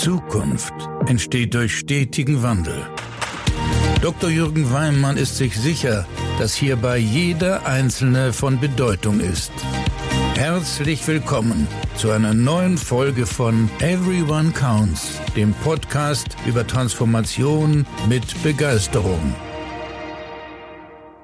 Zukunft entsteht durch stetigen Wandel. Dr. Jürgen Weimann ist sich sicher, dass hierbei jeder Einzelne von Bedeutung ist. Herzlich willkommen zu einer neuen Folge von Everyone Counts, dem Podcast über Transformation mit Begeisterung.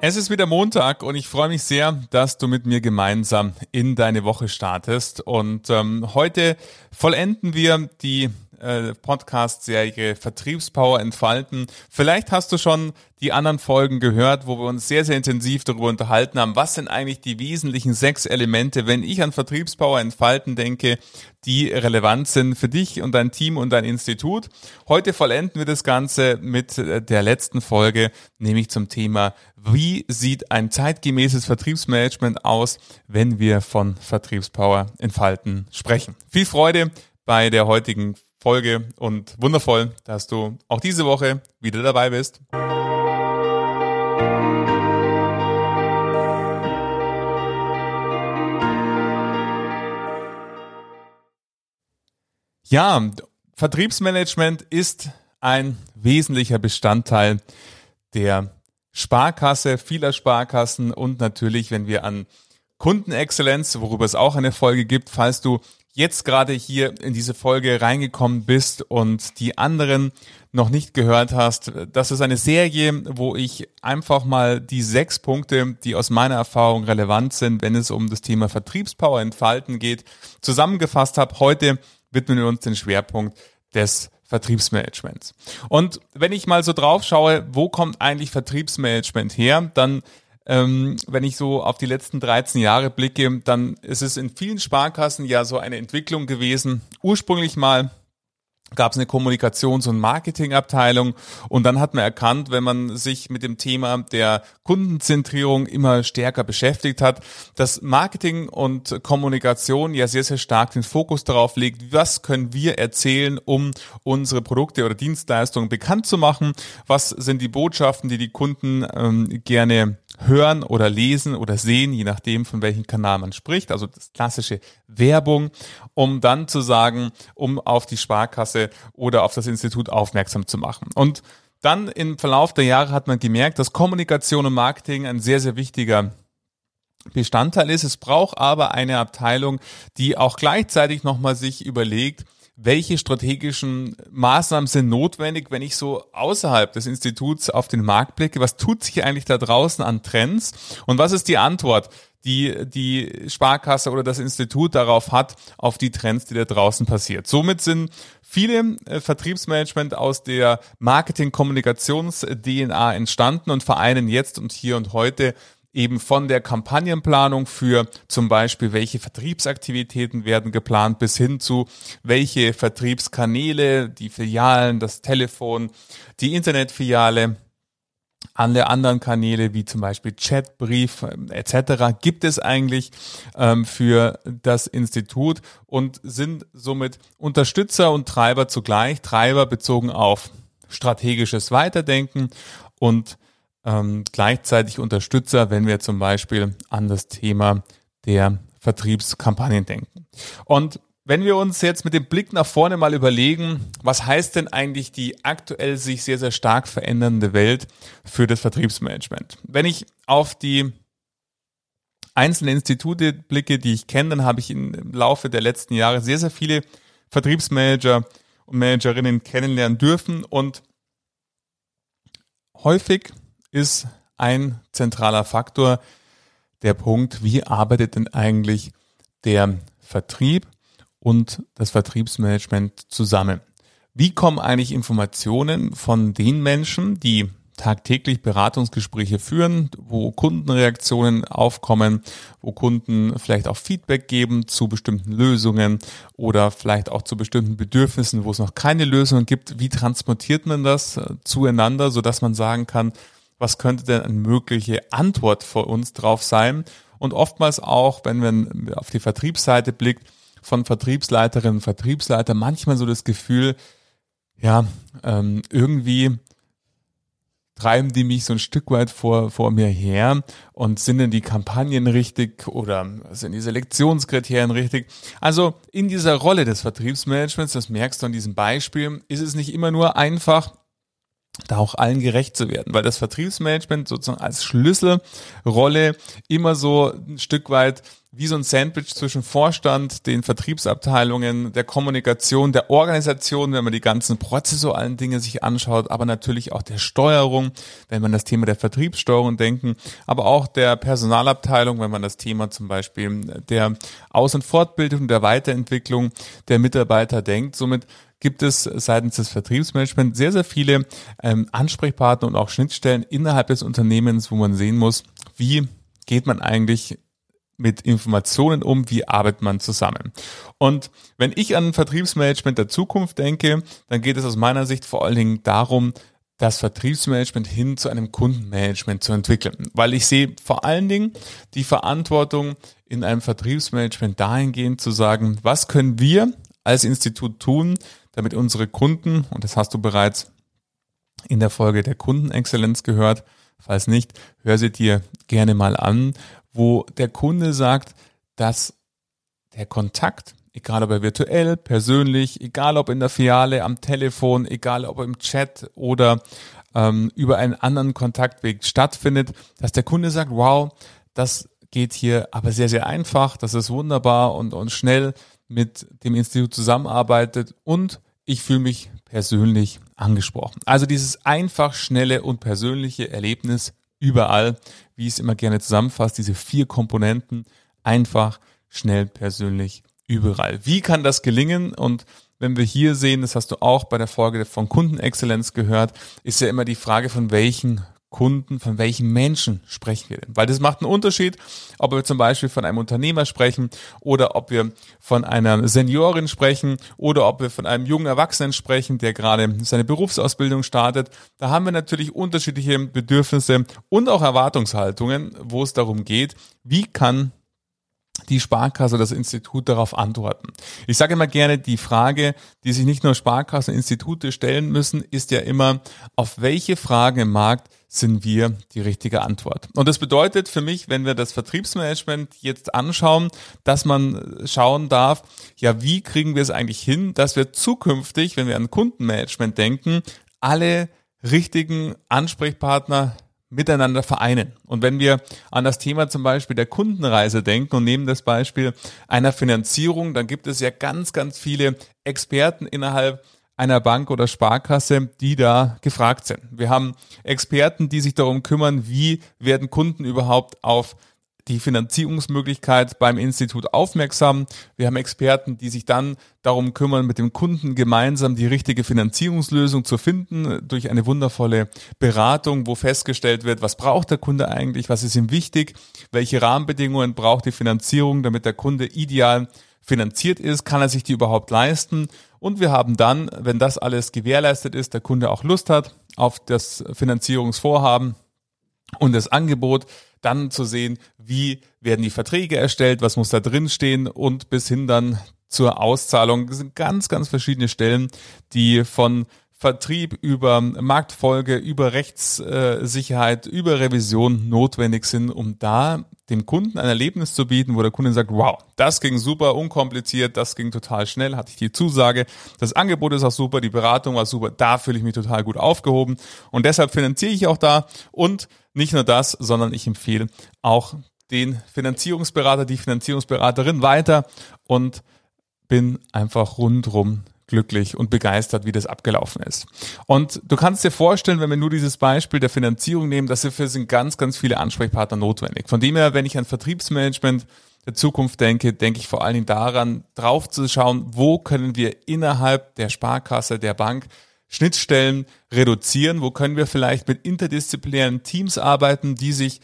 Es ist wieder Montag und ich freue mich sehr, dass du mit mir gemeinsam in deine Woche startest. Und ähm, heute vollenden wir die äh, Podcast-Serie Vertriebspower entfalten. Vielleicht hast du schon die anderen Folgen gehört, wo wir uns sehr, sehr intensiv darüber unterhalten haben. Was sind eigentlich die wesentlichen sechs Elemente, wenn ich an Vertriebspower entfalten denke, die relevant sind für dich und dein Team und dein Institut? Heute vollenden wir das Ganze mit äh, der letzten Folge, nämlich zum Thema, wie sieht ein zeitgemäßes Vertriebsmanagement aus, wenn wir von Vertriebspower entfalten sprechen. Viel Freude bei der heutigen Folge und wundervoll, dass du auch diese Woche wieder dabei bist. Ja, Vertriebsmanagement ist ein wesentlicher Bestandteil der Sparkasse, vieler Sparkassen und natürlich, wenn wir an Kundenexzellenz, worüber es auch eine Folge gibt, falls du jetzt gerade hier in diese Folge reingekommen bist und die anderen noch nicht gehört hast, das ist eine Serie, wo ich einfach mal die sechs Punkte, die aus meiner Erfahrung relevant sind, wenn es um das Thema Vertriebspower entfalten geht, zusammengefasst habe. Heute widmen wir uns den Schwerpunkt des Vertriebsmanagements. Und wenn ich mal so drauf schaue, wo kommt eigentlich Vertriebsmanagement her, dann ähm, wenn ich so auf die letzten 13 Jahre blicke, dann ist es in vielen Sparkassen ja so eine Entwicklung gewesen. Ursprünglich mal gab es eine Kommunikations- und Marketingabteilung und dann hat man erkannt, wenn man sich mit dem Thema der Kundenzentrierung immer stärker beschäftigt hat, dass Marketing und Kommunikation ja sehr, sehr stark den Fokus darauf legt, was können wir erzählen, um unsere Produkte oder Dienstleistungen bekannt zu machen, was sind die Botschaften, die die Kunden ähm, gerne hören oder lesen oder sehen, je nachdem, von welchem Kanal man spricht. Also das klassische Werbung, um dann zu sagen, um auf die Sparkasse oder auf das Institut aufmerksam zu machen. Und dann im Verlauf der Jahre hat man gemerkt, dass Kommunikation und Marketing ein sehr, sehr wichtiger Bestandteil ist. Es braucht aber eine Abteilung, die auch gleichzeitig nochmal sich überlegt, welche strategischen Maßnahmen sind notwendig, wenn ich so außerhalb des Instituts auf den Markt blicke? Was tut sich eigentlich da draußen an Trends? Und was ist die Antwort, die die Sparkasse oder das Institut darauf hat, auf die Trends, die da draußen passiert? Somit sind viele äh, Vertriebsmanagement aus der Marketing-Kommunikations-DNA entstanden und vereinen jetzt und hier und heute eben von der Kampagnenplanung für zum Beispiel, welche Vertriebsaktivitäten werden geplant, bis hin zu, welche Vertriebskanäle, die Filialen, das Telefon, die Internetfiliale, alle anderen Kanäle wie zum Beispiel Chat, Brief ähm, etc. gibt es eigentlich ähm, für das Institut und sind somit Unterstützer und Treiber zugleich, Treiber bezogen auf strategisches Weiterdenken und ähm, gleichzeitig Unterstützer, wenn wir zum Beispiel an das Thema der Vertriebskampagnen denken. Und wenn wir uns jetzt mit dem Blick nach vorne mal überlegen, was heißt denn eigentlich die aktuell sich sehr, sehr stark verändernde Welt für das Vertriebsmanagement? Wenn ich auf die einzelnen Institute blicke, die ich kenne, dann habe ich im Laufe der letzten Jahre sehr, sehr viele Vertriebsmanager und Managerinnen kennenlernen dürfen und häufig ist ein zentraler Faktor der Punkt, wie arbeitet denn eigentlich der Vertrieb und das Vertriebsmanagement zusammen? Wie kommen eigentlich Informationen von den Menschen, die tagtäglich Beratungsgespräche führen, wo Kundenreaktionen aufkommen, wo Kunden vielleicht auch Feedback geben zu bestimmten Lösungen oder vielleicht auch zu bestimmten Bedürfnissen, wo es noch keine Lösungen gibt. Wie transportiert man das äh, zueinander, so dass man sagen kann, was könnte denn eine mögliche Antwort für uns drauf sein? Und oftmals auch, wenn man auf die Vertriebsseite blickt, von Vertriebsleiterinnen und Vertriebsleiter manchmal so das Gefühl, ja, ähm, irgendwie treiben die mich so ein Stück weit vor, vor mir her und sind denn die Kampagnen richtig oder sind die Selektionskriterien richtig? Also in dieser Rolle des Vertriebsmanagements, das merkst du an diesem Beispiel, ist es nicht immer nur einfach, da auch allen gerecht zu werden, weil das Vertriebsmanagement sozusagen als Schlüsselrolle immer so ein Stück weit wie so ein Sandwich zwischen Vorstand, den Vertriebsabteilungen, der Kommunikation, der Organisation, wenn man die ganzen prozessualen Dinge sich anschaut, aber natürlich auch der Steuerung, wenn man das Thema der Vertriebssteuerung denken, aber auch der Personalabteilung, wenn man das Thema zum Beispiel der Aus- und Fortbildung, der Weiterentwicklung der Mitarbeiter denkt. Somit gibt es seitens des Vertriebsmanagements sehr, sehr viele ähm, Ansprechpartner und auch Schnittstellen innerhalb des Unternehmens, wo man sehen muss, wie geht man eigentlich mit Informationen um, wie arbeitet man zusammen. Und wenn ich an Vertriebsmanagement der Zukunft denke, dann geht es aus meiner Sicht vor allen Dingen darum, das Vertriebsmanagement hin zu einem Kundenmanagement zu entwickeln. Weil ich sehe vor allen Dingen die Verantwortung in einem Vertriebsmanagement dahingehend zu sagen, was können wir als Institut tun, damit unsere Kunden, und das hast du bereits in der Folge der Kundenexzellenz gehört, falls nicht, hör sie dir gerne mal an, wo der Kunde sagt, dass der Kontakt, egal ob er virtuell, persönlich, egal ob in der Filiale, am Telefon, egal ob im Chat oder ähm, über einen anderen Kontaktweg stattfindet, dass der Kunde sagt, wow, das geht hier aber sehr, sehr einfach, das ist wunderbar und, und schnell mit dem Institut zusammenarbeitet und ich fühle mich persönlich angesprochen. Also dieses einfach, schnelle und persönliche Erlebnis überall, wie ich es immer gerne zusammenfasst, diese vier Komponenten, einfach, schnell, persönlich, überall. Wie kann das gelingen? Und wenn wir hier sehen, das hast du auch bei der Folge von Kundenexzellenz gehört, ist ja immer die Frage, von welchen Kunden, von welchen Menschen sprechen wir denn? Weil das macht einen Unterschied, ob wir zum Beispiel von einem Unternehmer sprechen oder ob wir von einer Seniorin sprechen oder ob wir von einem jungen Erwachsenen sprechen, der gerade seine Berufsausbildung startet. Da haben wir natürlich unterschiedliche Bedürfnisse und auch Erwartungshaltungen, wo es darum geht, wie kann die Sparkasse, das Institut darauf antworten. Ich sage immer gerne, die Frage, die sich nicht nur Sparkassen, Institute stellen müssen, ist ja immer, auf welche Fragen im Markt sind wir die richtige Antwort. Und das bedeutet für mich, wenn wir das Vertriebsmanagement jetzt anschauen, dass man schauen darf, ja, wie kriegen wir es eigentlich hin, dass wir zukünftig, wenn wir an Kundenmanagement denken, alle richtigen Ansprechpartner miteinander vereinen. Und wenn wir an das Thema zum Beispiel der Kundenreise denken und nehmen das Beispiel einer Finanzierung, dann gibt es ja ganz, ganz viele Experten innerhalb einer Bank oder Sparkasse, die da gefragt sind. Wir haben Experten, die sich darum kümmern, wie werden Kunden überhaupt auf die Finanzierungsmöglichkeit beim Institut aufmerksam. Wir haben Experten, die sich dann darum kümmern, mit dem Kunden gemeinsam die richtige Finanzierungslösung zu finden durch eine wundervolle Beratung, wo festgestellt wird, was braucht der Kunde eigentlich, was ist ihm wichtig, welche Rahmenbedingungen braucht die Finanzierung, damit der Kunde ideal finanziert ist, kann er sich die überhaupt leisten. Und wir haben dann, wenn das alles gewährleistet ist, der Kunde auch Lust hat auf das Finanzierungsvorhaben und das Angebot, dann zu sehen, wie werden die Verträge erstellt, was muss da drin stehen und bis hin dann zur Auszahlung. Das sind ganz, ganz verschiedene Stellen, die von Vertrieb über Marktfolge, über Rechtssicherheit, über Revision notwendig sind, um da dem Kunden ein Erlebnis zu bieten, wo der Kunde sagt, wow, das ging super, unkompliziert, das ging total schnell, hatte ich die Zusage, das Angebot ist auch super, die Beratung war super, da fühle ich mich total gut aufgehoben und deshalb finanziere ich auch da und nicht nur das, sondern ich empfehle auch den Finanzierungsberater, die Finanzierungsberaterin weiter und bin einfach rundrum glücklich und begeistert, wie das abgelaufen ist. Und du kannst dir vorstellen, wenn wir nur dieses Beispiel der Finanzierung nehmen, dass dafür sind ganz, ganz viele Ansprechpartner notwendig. Von dem her, wenn ich an Vertriebsmanagement der Zukunft denke, denke ich vor allen Dingen daran, drauf zu schauen, wo können wir innerhalb der Sparkasse, der Bank Schnittstellen reduzieren? Wo können wir vielleicht mit interdisziplinären Teams arbeiten, die sich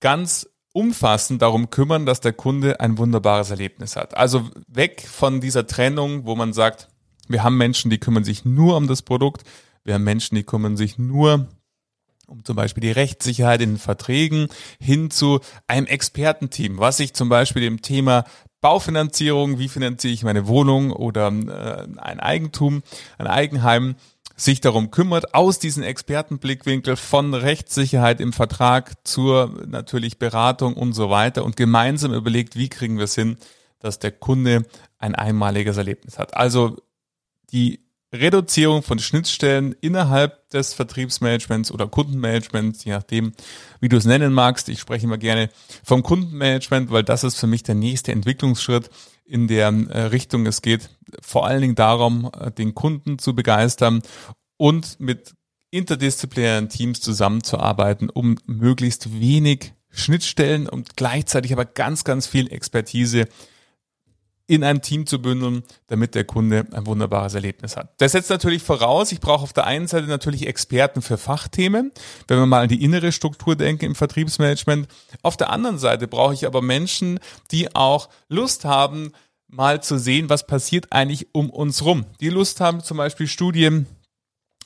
ganz umfassend darum kümmern, dass der Kunde ein wunderbares Erlebnis hat? Also weg von dieser Trennung, wo man sagt, wir haben Menschen, die kümmern sich nur um das Produkt. Wir haben Menschen, die kümmern sich nur um zum Beispiel die Rechtssicherheit in Verträgen hin zu einem Expertenteam, was sich zum Beispiel dem Thema Baufinanzierung, wie finanziere ich meine Wohnung oder äh, ein Eigentum, ein Eigenheim sich darum kümmert, aus diesem Expertenblickwinkel von Rechtssicherheit im Vertrag zur natürlich Beratung und so weiter und gemeinsam überlegt, wie kriegen wir es hin, dass der Kunde ein einmaliges Erlebnis hat. Also die Reduzierung von Schnittstellen innerhalb des Vertriebsmanagements oder Kundenmanagements, je nachdem, wie du es nennen magst. Ich spreche immer gerne vom Kundenmanagement, weil das ist für mich der nächste Entwicklungsschritt in der äh, Richtung. Es geht vor allen Dingen darum, äh, den Kunden zu begeistern und mit interdisziplinären Teams zusammenzuarbeiten, um möglichst wenig Schnittstellen und gleichzeitig aber ganz, ganz viel Expertise in einem Team zu bündeln, damit der Kunde ein wunderbares Erlebnis hat. Das setzt natürlich voraus, ich brauche auf der einen Seite natürlich Experten für Fachthemen, wenn wir mal an die innere Struktur denken im Vertriebsmanagement. Auf der anderen Seite brauche ich aber Menschen, die auch Lust haben, mal zu sehen, was passiert eigentlich um uns rum. Die Lust haben, zum Beispiel Studien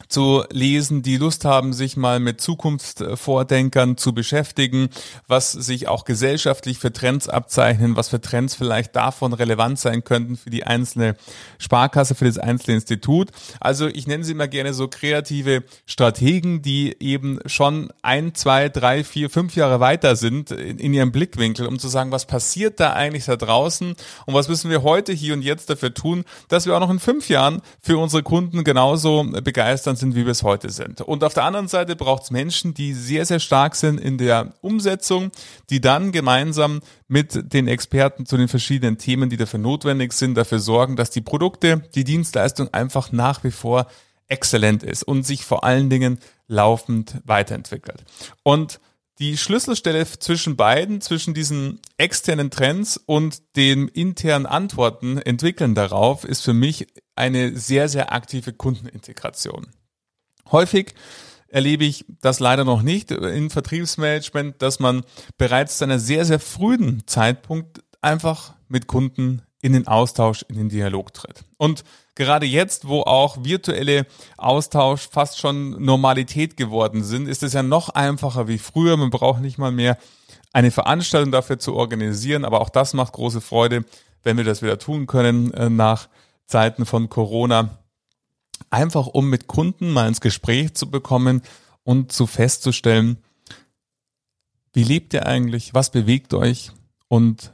zu lesen, die Lust haben, sich mal mit Zukunftsvordenkern zu beschäftigen, was sich auch gesellschaftlich für Trends abzeichnen, was für Trends vielleicht davon relevant sein könnten für die einzelne Sparkasse, für das einzelne Institut. Also ich nenne sie immer gerne so kreative Strategen, die eben schon ein, zwei, drei, vier, fünf Jahre weiter sind in, ihrem Blickwinkel, um zu sagen, was passiert da eigentlich da draußen und was müssen wir heute hier und jetzt dafür tun, dass wir auch noch in fünf Jahren für unsere Kunden genauso begeistern Zustand sind, wie wir es heute sind. Und auf der anderen Seite braucht es Menschen, die sehr, sehr stark sind in der Umsetzung, die dann gemeinsam mit den Experten zu den verschiedenen Themen, die dafür notwendig sind, dafür sorgen, dass die Produkte, die Dienstleistung einfach nach wie vor exzellent ist und sich vor allen Dingen laufend weiterentwickelt. Und die Schlüsselstelle zwischen beiden, zwischen diesen externen Trends und den internen Antworten entwickeln darauf, ist für mich eine sehr, sehr aktive Kundenintegration. Häufig erlebe ich das leider noch nicht im Vertriebsmanagement, dass man bereits zu einer sehr, sehr frühen Zeitpunkt einfach mit Kunden in den Austausch, in den Dialog tritt. Und gerade jetzt, wo auch virtuelle Austausch fast schon Normalität geworden sind, ist es ja noch einfacher wie früher. Man braucht nicht mal mehr eine Veranstaltung dafür zu organisieren, aber auch das macht große Freude, wenn wir das wieder tun können äh, nach Zeiten von Corona einfach um mit Kunden mal ins Gespräch zu bekommen und zu festzustellen, wie lebt ihr eigentlich, was bewegt euch und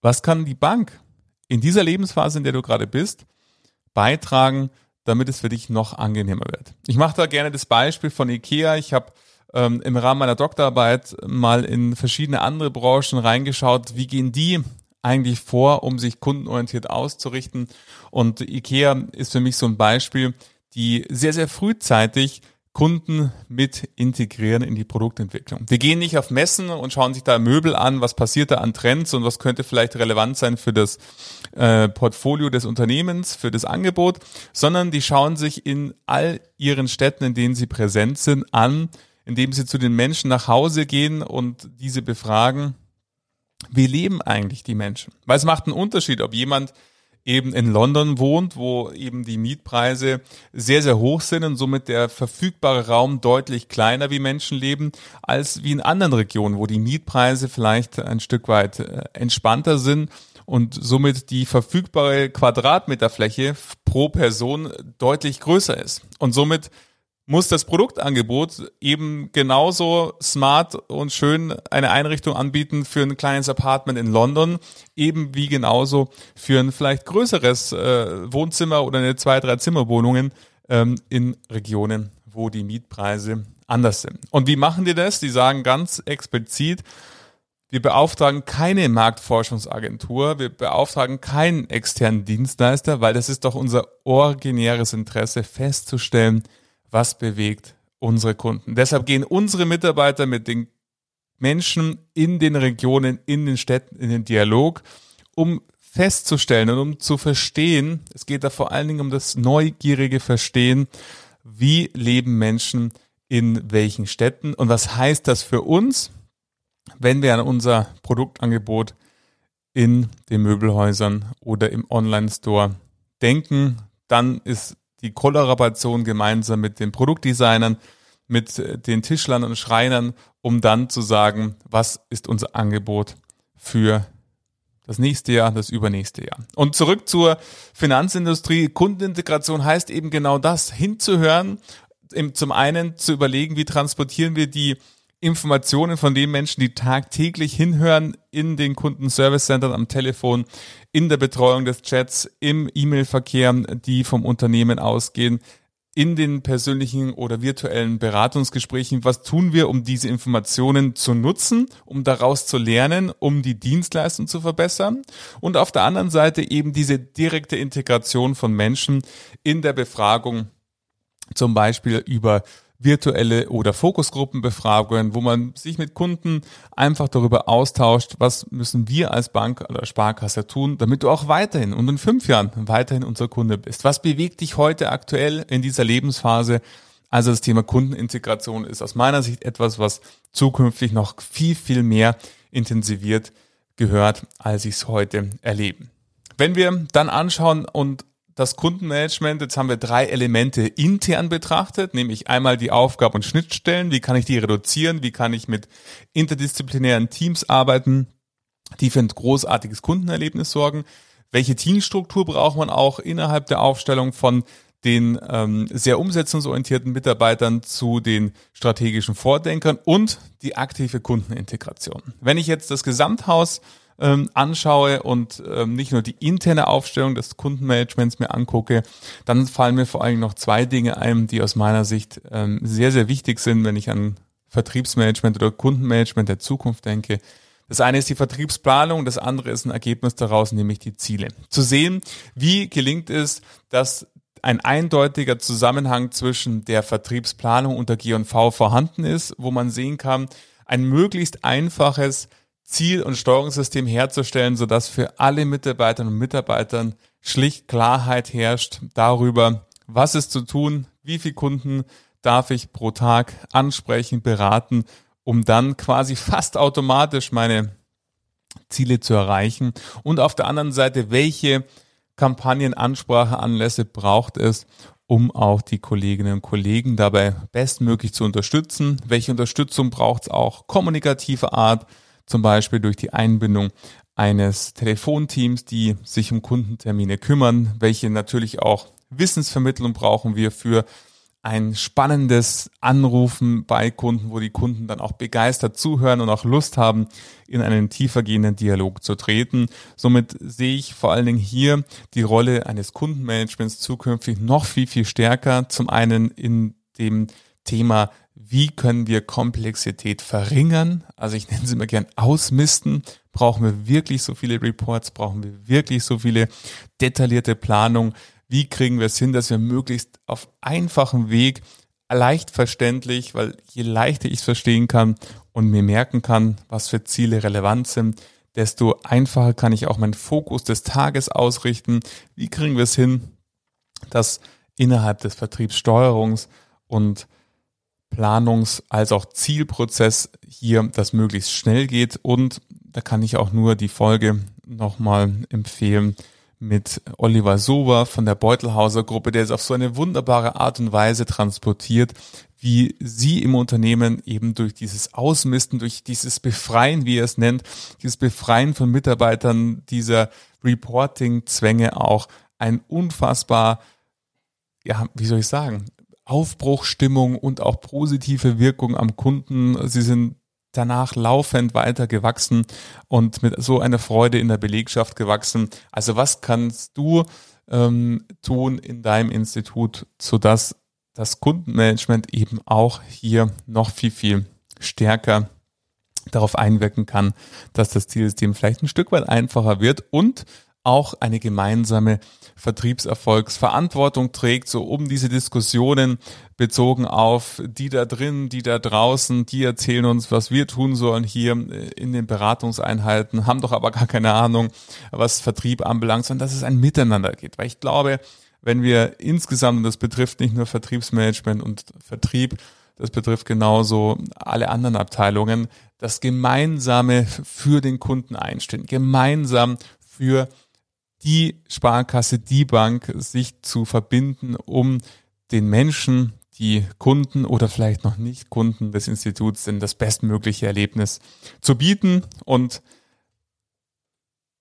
was kann die Bank in dieser Lebensphase, in der du gerade bist, beitragen, damit es für dich noch angenehmer wird. Ich mache da gerne das Beispiel von IKEA. Ich habe ähm, im Rahmen meiner Doktorarbeit mal in verschiedene andere Branchen reingeschaut, wie gehen die eigentlich vor, um sich kundenorientiert auszurichten. Und IKEA ist für mich so ein Beispiel, die sehr, sehr frühzeitig Kunden mit integrieren in die Produktentwicklung. Die gehen nicht auf Messen und schauen sich da Möbel an, was passiert da an Trends und was könnte vielleicht relevant sein für das äh, Portfolio des Unternehmens, für das Angebot, sondern die schauen sich in all ihren Städten, in denen sie präsent sind, an, indem sie zu den Menschen nach Hause gehen und diese befragen, wie leben eigentlich die Menschen? Weil es macht einen Unterschied, ob jemand eben in London wohnt, wo eben die Mietpreise sehr, sehr hoch sind und somit der verfügbare Raum deutlich kleiner wie Menschen leben, als wie in anderen Regionen, wo die Mietpreise vielleicht ein Stück weit äh, entspannter sind und somit die verfügbare Quadratmeterfläche pro Person deutlich größer ist. Und somit muss das Produktangebot eben genauso smart und schön eine Einrichtung anbieten für ein kleines Apartment in London, eben wie genauso für ein vielleicht größeres äh, Wohnzimmer oder eine zwei, drei Zimmerwohnungen ähm, in Regionen, wo die Mietpreise anders sind. Und wie machen die das? Die sagen ganz explizit, wir beauftragen keine Marktforschungsagentur, wir beauftragen keinen externen Dienstleister, weil das ist doch unser originäres Interesse festzustellen, was bewegt unsere Kunden. Deshalb gehen unsere Mitarbeiter mit den Menschen in den Regionen, in den Städten in den Dialog, um festzustellen und um zu verstehen, es geht da vor allen Dingen um das neugierige Verstehen, wie leben Menschen in welchen Städten und was heißt das für uns, wenn wir an unser Produktangebot in den Möbelhäusern oder im Online-Store denken, dann ist die Kollaboration gemeinsam mit den Produktdesignern, mit äh, den Tischlern und Schreinern, um dann zu sagen, was ist unser Angebot für das nächste Jahr, das übernächste Jahr. Und zurück zur Finanzindustrie. Kundenintegration heißt eben genau das, hinzuhören, zum einen zu überlegen, wie transportieren wir die Informationen von den Menschen, die tagtäglich hinhören in den Kundenservice-Centern am Telefon, in der Betreuung des Chats, im E-Mail-Verkehr, die vom Unternehmen ausgehen, in den persönlichen oder virtuellen Beratungsgesprächen. Was tun wir, um diese Informationen zu nutzen, um daraus zu lernen, um die Dienstleistung zu verbessern? Und auf der anderen Seite eben diese direkte Integration von Menschen in der Befragung, zum Beispiel über virtuelle oder Fokusgruppenbefragungen, wo man sich mit Kunden einfach darüber austauscht, was müssen wir als Bank oder Sparkasse tun, damit du auch weiterhin und in fünf Jahren weiterhin unser Kunde bist. Was bewegt dich heute aktuell in dieser Lebensphase? Also das Thema Kundenintegration ist aus meiner Sicht etwas, was zukünftig noch viel, viel mehr intensiviert gehört, als ich es heute erlebe. Wenn wir dann anschauen und das Kundenmanagement, jetzt haben wir drei Elemente intern betrachtet, nämlich einmal die Aufgaben und Schnittstellen, wie kann ich die reduzieren, wie kann ich mit interdisziplinären Teams arbeiten, die für ein großartiges Kundenerlebnis sorgen, welche Teamstruktur braucht man auch innerhalb der Aufstellung von den ähm, sehr umsetzungsorientierten Mitarbeitern zu den strategischen Vordenkern und die aktive Kundenintegration. Wenn ich jetzt das Gesamthaus ähm, anschaue und ähm, nicht nur die interne Aufstellung des Kundenmanagements mir angucke, dann fallen mir vor allem noch zwei Dinge ein, die aus meiner Sicht ähm, sehr, sehr wichtig sind, wenn ich an Vertriebsmanagement oder Kundenmanagement der Zukunft denke. Das eine ist die Vertriebsplanung, das andere ist ein Ergebnis daraus, nämlich die Ziele. Zu sehen, wie gelingt es, dass ein eindeutiger Zusammenhang zwischen der Vertriebsplanung und der G&V vorhanden ist, wo man sehen kann, ein möglichst einfaches Ziel- und Steuerungssystem herzustellen, sodass für alle Mitarbeiterinnen und Mitarbeitern schlicht Klarheit herrscht darüber, was ist zu tun, wie viele Kunden darf ich pro Tag ansprechen, beraten, um dann quasi fast automatisch meine Ziele zu erreichen. Und auf der anderen Seite, welche Kampagnen, Ansprache, Anlässe braucht es, um auch die Kolleginnen und Kollegen dabei bestmöglich zu unterstützen? Welche Unterstützung braucht es auch kommunikative Art? Zum Beispiel durch die Einbindung eines Telefonteams, die sich um Kundentermine kümmern, welche natürlich auch Wissensvermittlung brauchen wir für ein spannendes Anrufen bei Kunden, wo die Kunden dann auch begeistert zuhören und auch Lust haben, in einen tiefergehenden Dialog zu treten. Somit sehe ich vor allen Dingen hier die Rolle eines Kundenmanagements zukünftig noch viel, viel stärker. Zum einen in dem Thema wie können wir Komplexität verringern? Also ich nenne sie immer gern ausmisten. Brauchen wir wirklich so viele Reports? Brauchen wir wirklich so viele detaillierte Planung? Wie kriegen wir es hin, dass wir möglichst auf einfachem Weg leicht verständlich, weil je leichter ich es verstehen kann und mir merken kann, was für Ziele relevant sind, desto einfacher kann ich auch meinen Fokus des Tages ausrichten. Wie kriegen wir es hin, dass innerhalb des Vertriebssteuerungs und Planungs- als auch Zielprozess hier das möglichst schnell geht. Und da kann ich auch nur die Folge nochmal empfehlen mit Oliver Sober von der Beutelhauser Gruppe, der es auf so eine wunderbare Art und Weise transportiert, wie sie im Unternehmen eben durch dieses Ausmisten, durch dieses Befreien, wie er es nennt, dieses Befreien von Mitarbeitern, dieser Reporting-Zwänge auch ein unfassbar, ja, wie soll ich sagen, Aufbruchstimmung und auch positive Wirkung am Kunden. Sie sind danach laufend weiter gewachsen und mit so einer Freude in der Belegschaft gewachsen. Also was kannst du ähm, tun in deinem Institut, sodass das Kundenmanagement eben auch hier noch viel, viel stärker darauf einwirken kann, dass das Zielsystem vielleicht ein Stück weit einfacher wird und auch eine gemeinsame Vertriebserfolgsverantwortung trägt, so um diese Diskussionen bezogen auf die da drin, die da draußen, die erzählen uns, was wir tun sollen hier in den Beratungseinheiten, haben doch aber gar keine Ahnung, was Vertrieb anbelangt, sondern dass es ein Miteinander geht. Weil ich glaube, wenn wir insgesamt, und das betrifft nicht nur Vertriebsmanagement und Vertrieb, das betrifft genauso alle anderen Abteilungen, das Gemeinsame für den Kunden einstehen, gemeinsam für die Sparkasse, die Bank sich zu verbinden, um den Menschen, die Kunden oder vielleicht noch nicht Kunden des Instituts sind, das bestmögliche Erlebnis zu bieten und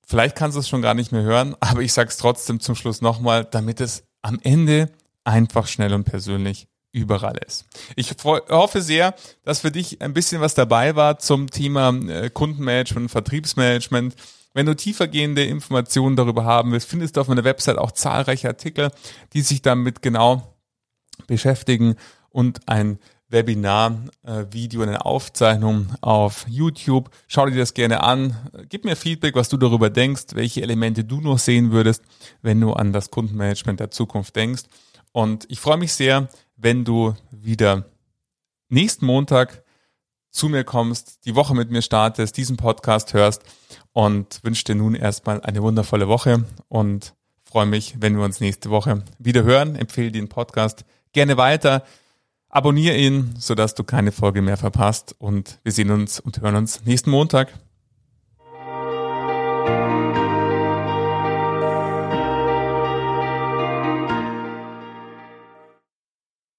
Vielleicht kannst du es schon gar nicht mehr hören, aber ich sage es trotzdem zum Schluss nochmal, damit es am Ende einfach schnell und persönlich überall ist. Ich hoffe sehr, dass für dich ein bisschen was dabei war zum Thema äh, Kundenmanagement, Vertriebsmanagement. Wenn du tiefergehende Informationen darüber haben willst, findest du auf meiner Website auch zahlreiche Artikel, die sich damit genau beschäftigen und ein Webinar-Video, äh, eine Aufzeichnung auf YouTube. Schau dir das gerne an. Gib mir Feedback, was du darüber denkst, welche Elemente du noch sehen würdest, wenn du an das Kundenmanagement der Zukunft denkst. Und ich freue mich sehr, wenn du wieder nächsten Montag zu mir kommst, die Woche mit mir startest, diesen Podcast hörst und wünsche dir nun erstmal eine wundervolle Woche und freue mich, wenn wir uns nächste Woche wieder hören. Empfehle den Podcast gerne weiter. Abonniere ihn, sodass du keine Folge mehr verpasst und wir sehen uns und hören uns nächsten Montag.